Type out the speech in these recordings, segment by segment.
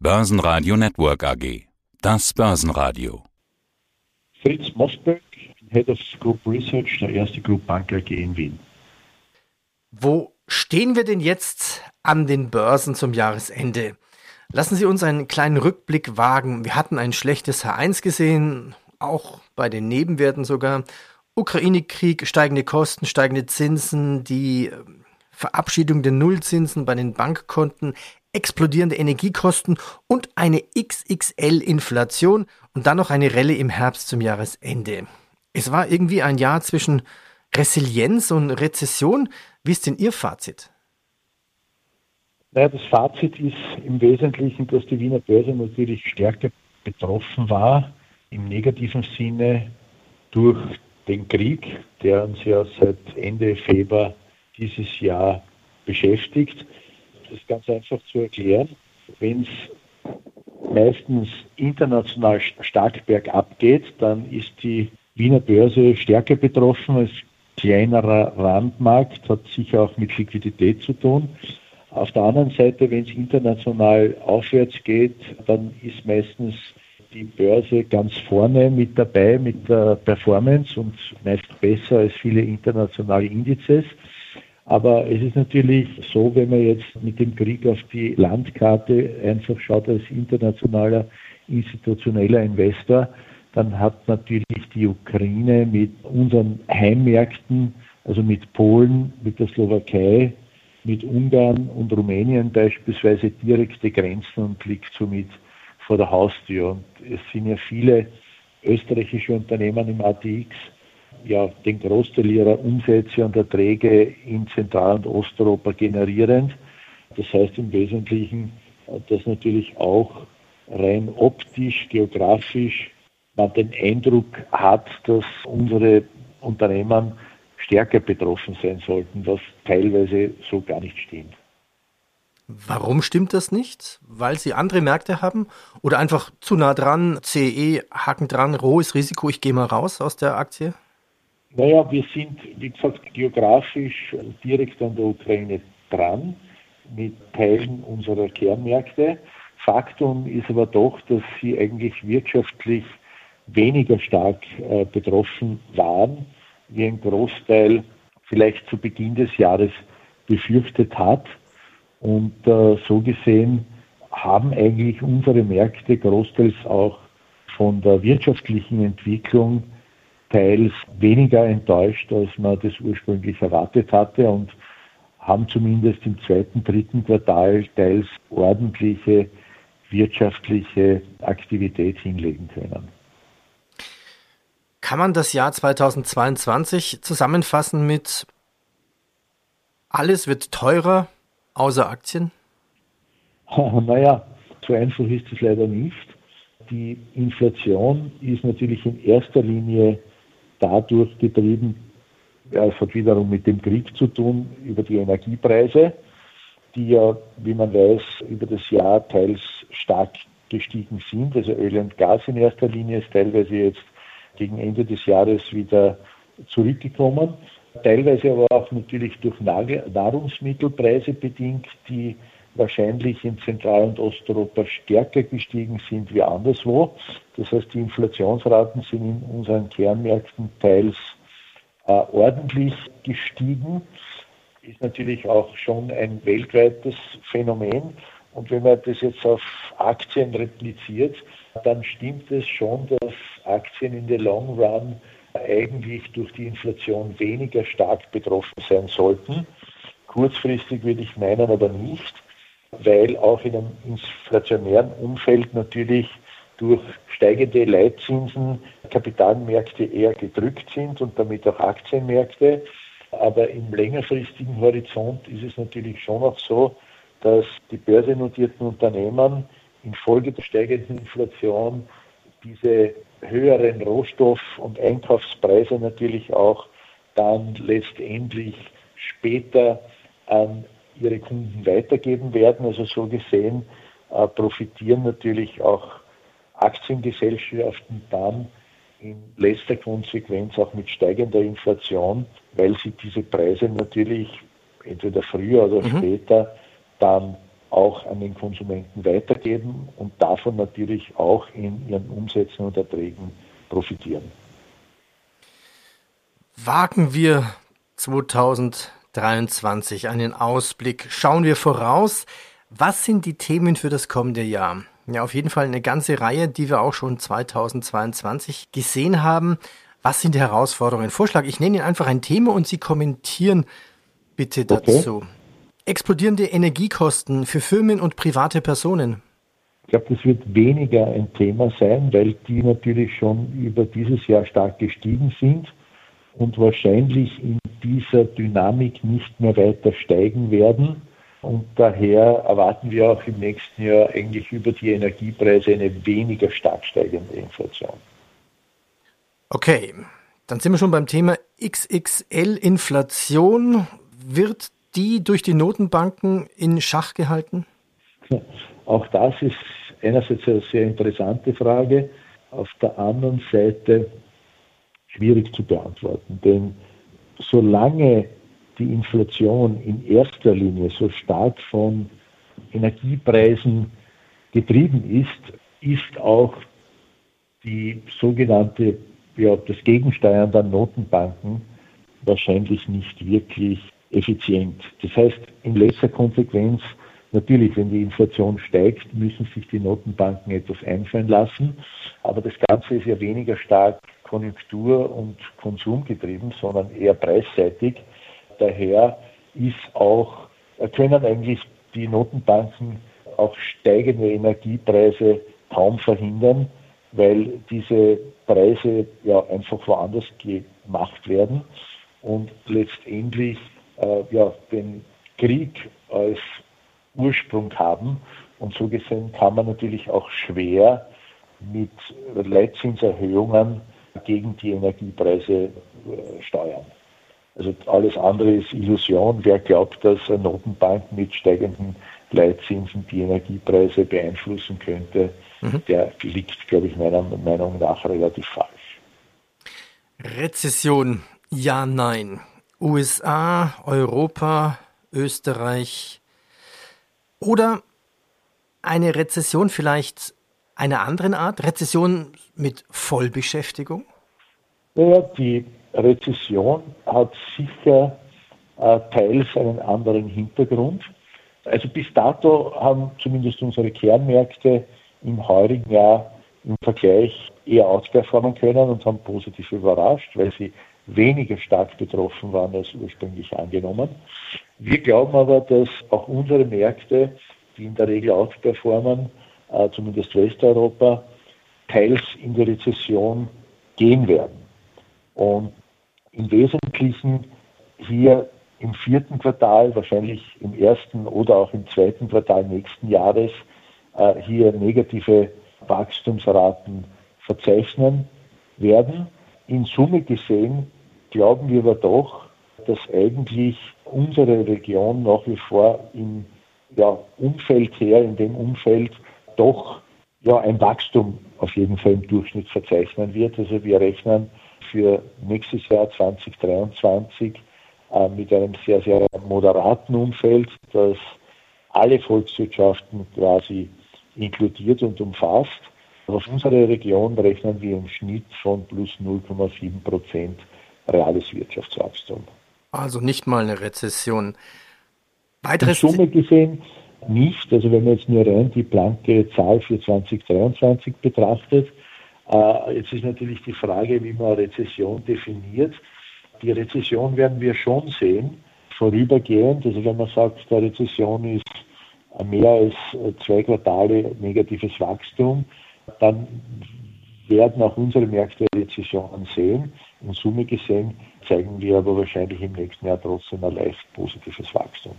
Börsenradio Network AG. Das Börsenradio. Fritz Mosberg, Head of Group Research der erste Group Bank AG in Wien. Wo stehen wir denn jetzt an den Börsen zum Jahresende? Lassen Sie uns einen kleinen Rückblick wagen. Wir hatten ein schlechtes H1 gesehen, auch bei den Nebenwerten sogar. Ukraine-Krieg, steigende Kosten, steigende Zinsen, die Verabschiedung der Nullzinsen bei den Bankkonten, explodierende Energiekosten und eine XXL-Inflation und dann noch eine Relle im Herbst zum Jahresende. Es war irgendwie ein Jahr zwischen Resilienz und Rezession. Wie ist denn Ihr Fazit? Naja, das Fazit ist im Wesentlichen, dass die Wiener Börse natürlich stärker betroffen war, im negativen Sinne durch den Krieg, der uns ja seit Ende Februar dieses Jahr beschäftigt. Das ist ganz einfach zu erklären. Wenn es meistens international stark bergab geht, dann ist die Wiener Börse stärker betroffen als kleinerer Randmarkt, hat sicher auch mit Liquidität zu tun. Auf der anderen Seite, wenn es international aufwärts geht, dann ist meistens die Börse ganz vorne mit dabei mit der Performance und meist besser als viele internationale Indizes. Aber es ist natürlich so, wenn man jetzt mit dem Krieg auf die Landkarte einfach schaut als internationaler institutioneller Investor, dann hat natürlich die Ukraine mit unseren Heimmärkten, also mit Polen, mit der Slowakei, mit Ungarn und Rumänien beispielsweise direkte Grenzen und liegt somit vor der Haustür. Und es sind ja viele österreichische Unternehmen im ATX, ja, den Großteil ihrer Umsätze und Erträge in Zentral- und Osteuropa generierend. Das heißt im Wesentlichen, dass natürlich auch rein optisch, geografisch man den Eindruck hat, dass unsere Unternehmen stärker betroffen sein sollten, was teilweise so gar nicht stimmt. Warum stimmt das nicht? Weil sie andere Märkte haben oder einfach zu nah dran, CE, Haken dran, hohes Risiko, ich gehe mal raus aus der Aktie? Naja, wir sind, wie gesagt, geografisch direkt an der Ukraine dran mit Teilen unserer Kernmärkte. Faktum ist aber doch, dass sie eigentlich wirtschaftlich weniger stark äh, betroffen waren, wie ein Großteil vielleicht zu Beginn des Jahres befürchtet hat. Und äh, so gesehen haben eigentlich unsere Märkte großteils auch von der wirtschaftlichen Entwicklung teils weniger enttäuscht, als man das ursprünglich erwartet hatte und haben zumindest im zweiten, dritten Quartal teils ordentliche wirtschaftliche Aktivität hinlegen können. Kann man das Jahr 2022 zusammenfassen mit alles wird teurer, außer Aktien? Naja, so einfach ist es leider nicht. Die Inflation ist natürlich in erster Linie dadurch getrieben, es hat wiederum mit dem Krieg zu tun, über die Energiepreise, die ja, wie man weiß, über das Jahr teils stark gestiegen sind. Also Öl und Gas in erster Linie ist teilweise jetzt gegen Ende des Jahres wieder zurückgekommen teilweise aber auch natürlich durch Nahrungsmittelpreise bedingt, die wahrscheinlich in Zentral- und Osteuropa stärker gestiegen sind wie anderswo. Das heißt, die Inflationsraten sind in unseren Kernmärkten teils äh, ordentlich gestiegen. Ist natürlich auch schon ein weltweites Phänomen. Und wenn man das jetzt auf Aktien repliziert, dann stimmt es schon, dass Aktien in der Long Run eigentlich durch die Inflation weniger stark betroffen sein sollten. Kurzfristig würde ich meinen, aber nicht, weil auch in einem inflationären Umfeld natürlich durch steigende Leitzinsen Kapitalmärkte eher gedrückt sind und damit auch Aktienmärkte. Aber im längerfristigen Horizont ist es natürlich schon auch so, dass die börsennotierten Unternehmen infolge der steigenden Inflation diese höheren Rohstoff- und Einkaufspreise natürlich auch dann letztendlich später an ihre Kunden weitergeben werden. Also so gesehen äh, profitieren natürlich auch Aktiengesellschaften dann in letzter Konsequenz auch mit steigender Inflation, weil sie diese Preise natürlich entweder früher oder mhm. später dann auch an den Konsumenten weitergeben und davon natürlich auch in ihren Umsätzen und Erträgen profitieren. Wagen wir 2023 einen Ausblick. Schauen wir voraus. Was sind die Themen für das kommende Jahr? Ja, auf jeden Fall eine ganze Reihe, die wir auch schon 2022 gesehen haben. Was sind die Herausforderungen? Vorschlag, ich nenne Ihnen einfach ein Thema und Sie kommentieren bitte dazu. Okay. Explodierende Energiekosten für Firmen und private Personen. Ich glaube, das wird weniger ein Thema sein, weil die natürlich schon über dieses Jahr stark gestiegen sind und wahrscheinlich in dieser Dynamik nicht mehr weiter steigen werden. Und daher erwarten wir auch im nächsten Jahr eigentlich über die Energiepreise eine weniger stark steigende Inflation. Okay, dann sind wir schon beim Thema XXL-Inflation. Wird die durch die Notenbanken in Schach gehalten? Auch das ist einerseits eine sehr interessante Frage, auf der anderen Seite schwierig zu beantworten. Denn solange die Inflation in erster Linie so stark von Energiepreisen getrieben ist, ist auch die sogenannte, ja, das Gegensteuern der Notenbanken wahrscheinlich nicht wirklich effizient. Das heißt, in letzter Konsequenz, natürlich, wenn die Inflation steigt, müssen sich die Notenbanken etwas einfallen lassen. Aber das Ganze ist ja weniger stark konjunktur- und konsumgetrieben, sondern eher preisseitig daher ist auch, können eigentlich die Notenbanken auch steigende Energiepreise kaum verhindern, weil diese Preise ja einfach woanders gemacht werden und letztendlich äh, ja, den Krieg als Ursprung haben. Und so gesehen kann man natürlich auch schwer mit Leitzinserhöhungen gegen die Energiepreise äh, steuern. Also alles andere ist Illusion. Wer glaubt, dass eine Notenbank mit steigenden Leitzinsen die Energiepreise beeinflussen könnte, mhm. der liegt, glaube ich, meiner Meinung nach relativ falsch. Rezession, ja, nein. USA, Europa, Österreich oder eine Rezession vielleicht einer anderen Art? Rezession mit Vollbeschäftigung? Ja, die Rezession hat sicher äh, teils einen anderen Hintergrund. Also bis dato haben zumindest unsere Kernmärkte im heurigen Jahr im Vergleich eher ausperformen können und haben positiv überrascht, weil sie weniger stark betroffen waren als ursprünglich angenommen. Wir glauben aber, dass auch unsere Märkte, die in der Regel outperformen, äh, zumindest Westeuropa, teils in die Rezession gehen werden. Und im Wesentlichen hier im vierten Quartal, wahrscheinlich im ersten oder auch im zweiten Quartal nächsten Jahres, äh, hier negative Wachstumsraten verzeichnen werden. In Summe gesehen glauben wir aber doch, dass eigentlich unsere Region nach wie vor im ja, Umfeld her, in dem Umfeld doch ja, ein Wachstum auf jeden Fall im Durchschnitt verzeichnen wird. Also wir rechnen für nächstes Jahr 2023 äh, mit einem sehr, sehr moderaten Umfeld, das alle Volkswirtschaften quasi inkludiert und umfasst. Auf unsere Region rechnen wir im Schnitt von plus 0,7 Prozent reales Wirtschaftswachstum. Also nicht mal eine Rezession. Weiteres In Summe gesehen nicht. Also wenn man jetzt nur rein die blanke Zahl für 2023 betrachtet, äh, jetzt ist natürlich die Frage, wie man Rezession definiert. Die Rezession werden wir schon sehen, vorübergehend. Also wenn man sagt, der Rezession ist mehr als zwei Quartale negatives Wachstum, dann werden auch unsere Märkte Rezessionen sehen. In Summe gesehen zeigen wir aber wahrscheinlich im nächsten Jahr trotzdem ein leicht positives Wachstum.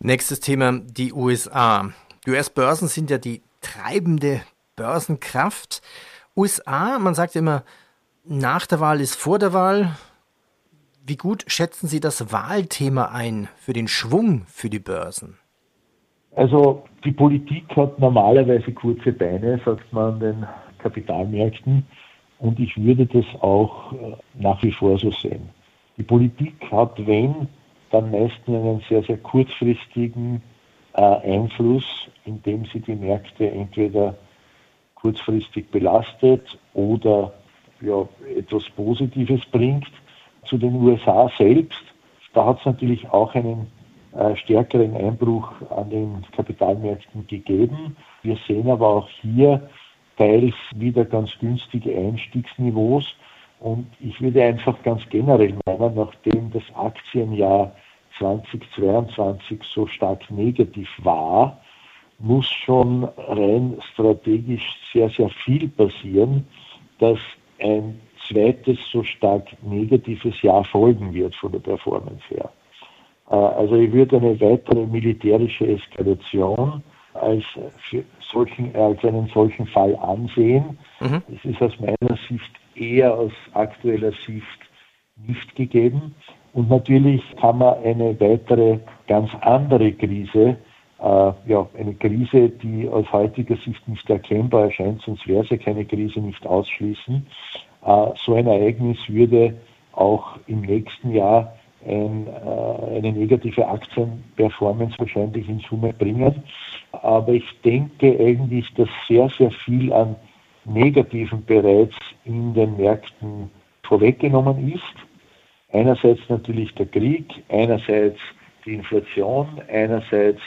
Nächstes Thema, die USA. Die US-Börsen sind ja die treibende Börsenkraft. USA, man sagt immer, nach der Wahl ist vor der Wahl. Wie gut schätzen Sie das Wahlthema ein für den Schwung für die Börsen? Also die Politik hat normalerweise kurze Beine, sagt man an den Kapitalmärkten. Und ich würde das auch äh, nach wie vor so sehen. Die Politik hat, wenn, dann meist einen sehr, sehr kurzfristigen äh, Einfluss, indem sie die Märkte entweder kurzfristig belastet oder ja, etwas Positives bringt. Zu den USA selbst, da hat es natürlich auch einen äh, stärkeren Einbruch an den Kapitalmärkten gegeben. Wir sehen aber auch hier teils wieder ganz günstige Einstiegsniveaus. Und ich würde einfach ganz generell meinen, nachdem das Aktienjahr 2022 so stark negativ war, muss schon rein strategisch sehr, sehr viel passieren, dass ein zweites so stark negatives Jahr folgen wird von der Performance her. Äh, also ich würde eine weitere militärische Eskalation als, solchen, als einen solchen Fall ansehen. Mhm. Das ist aus meiner Sicht eher aus aktueller Sicht nicht gegeben. Und natürlich kann man eine weitere, ganz andere Krise, äh, ja, eine Krise, die aus heutiger Sicht nicht erkennbar erscheint, sonst wäre ja keine Krise, nicht ausschließen. Äh, so ein Ereignis würde auch im nächsten Jahr ein, äh, eine negative Aktienperformance wahrscheinlich in Summe bringen. Aber ich denke eigentlich, dass sehr, sehr viel an Negativen bereits in den Märkten vorweggenommen ist. Einerseits natürlich der Krieg, einerseits die Inflation, einerseits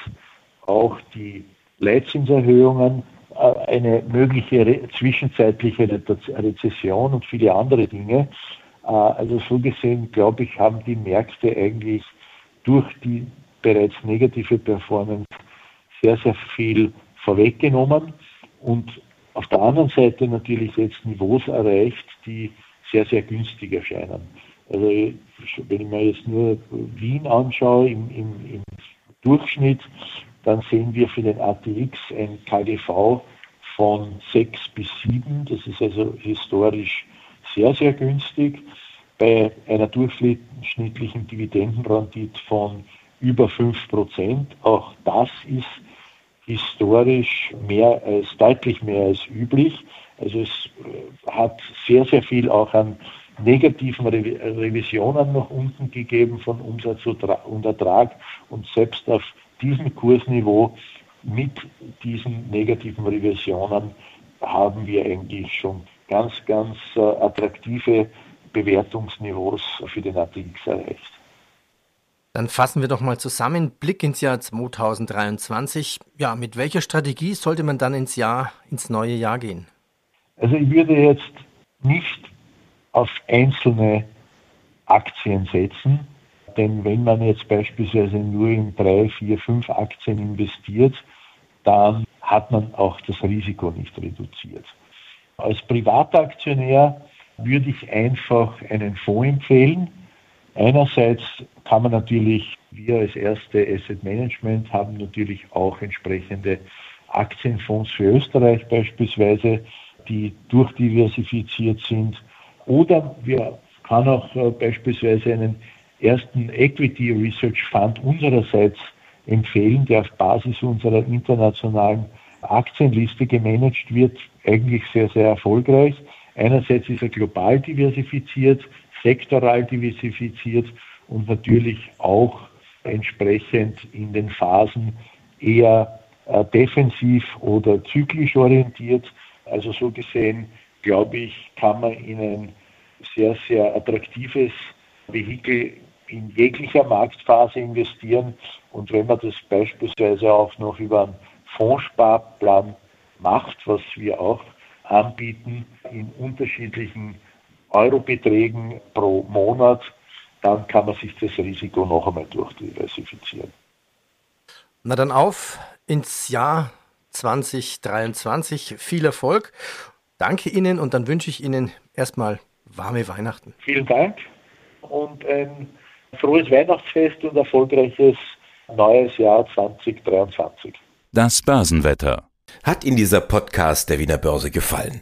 auch die Leitzinserhöhungen, äh, eine mögliche zwischenzeitliche Rezession und viele andere Dinge. Äh, also so gesehen, glaube ich, haben die Märkte eigentlich durch die bereits negative Performance sehr, sehr viel vorweggenommen und auf der anderen Seite natürlich jetzt Niveaus erreicht, die sehr, sehr günstig erscheinen. Also wenn ich mir jetzt nur Wien anschaue im, im, im Durchschnitt, dann sehen wir für den ATX ein KGV von 6 bis 7. Das ist also historisch sehr, sehr günstig. Bei einer durchschnittlichen Dividendenrendite von über 5 Prozent. Auch das ist historisch mehr als, deutlich mehr als üblich. Also es äh, hat sehr, sehr viel auch an negativen Revisionen nach unten gegeben von Umsatz und Ertrag und selbst auf diesem Kursniveau mit diesen negativen Revisionen haben wir eigentlich schon ganz, ganz äh, attraktive Bewertungsniveaus für den ATX erreicht. Dann fassen wir doch mal zusammen. Blick ins Jahr 2023. Ja, mit welcher Strategie sollte man dann ins Jahr, ins neue Jahr gehen? Also ich würde jetzt nicht auf einzelne Aktien setzen, denn wenn man jetzt beispielsweise nur in drei, vier, fünf Aktien investiert, dann hat man auch das Risiko nicht reduziert. Als Privataktionär würde ich einfach einen Fonds empfehlen. Einerseits kann man natürlich, wir als erste Asset Management haben natürlich auch entsprechende Aktienfonds für Österreich beispielsweise, die durchdiversifiziert sind. Oder wir kann auch äh, beispielsweise einen ersten Equity Research Fund unsererseits empfehlen, der auf Basis unserer internationalen Aktienliste gemanagt wird, eigentlich sehr, sehr erfolgreich. Einerseits ist er global diversifiziert, sektoral diversifiziert und natürlich auch entsprechend in den Phasen eher äh, defensiv oder zyklisch orientiert. Also so gesehen, glaube ich, kann man in ein sehr, sehr attraktives Vehikel in jeglicher Marktphase investieren. Und wenn man das beispielsweise auch noch über einen Fondssparplan macht, was wir auch anbieten, in unterschiedlichen Eurobeträgen pro Monat, dann kann man sich das Risiko noch einmal durchdiversifizieren. Na dann auf ins Jahr 2023. Viel Erfolg. Danke Ihnen und dann wünsche ich Ihnen erstmal warme Weihnachten. Vielen Dank und ein frohes Weihnachtsfest und erfolgreiches neues Jahr 2023. Das Börsenwetter. Hat Ihnen dieser Podcast der Wiener Börse gefallen?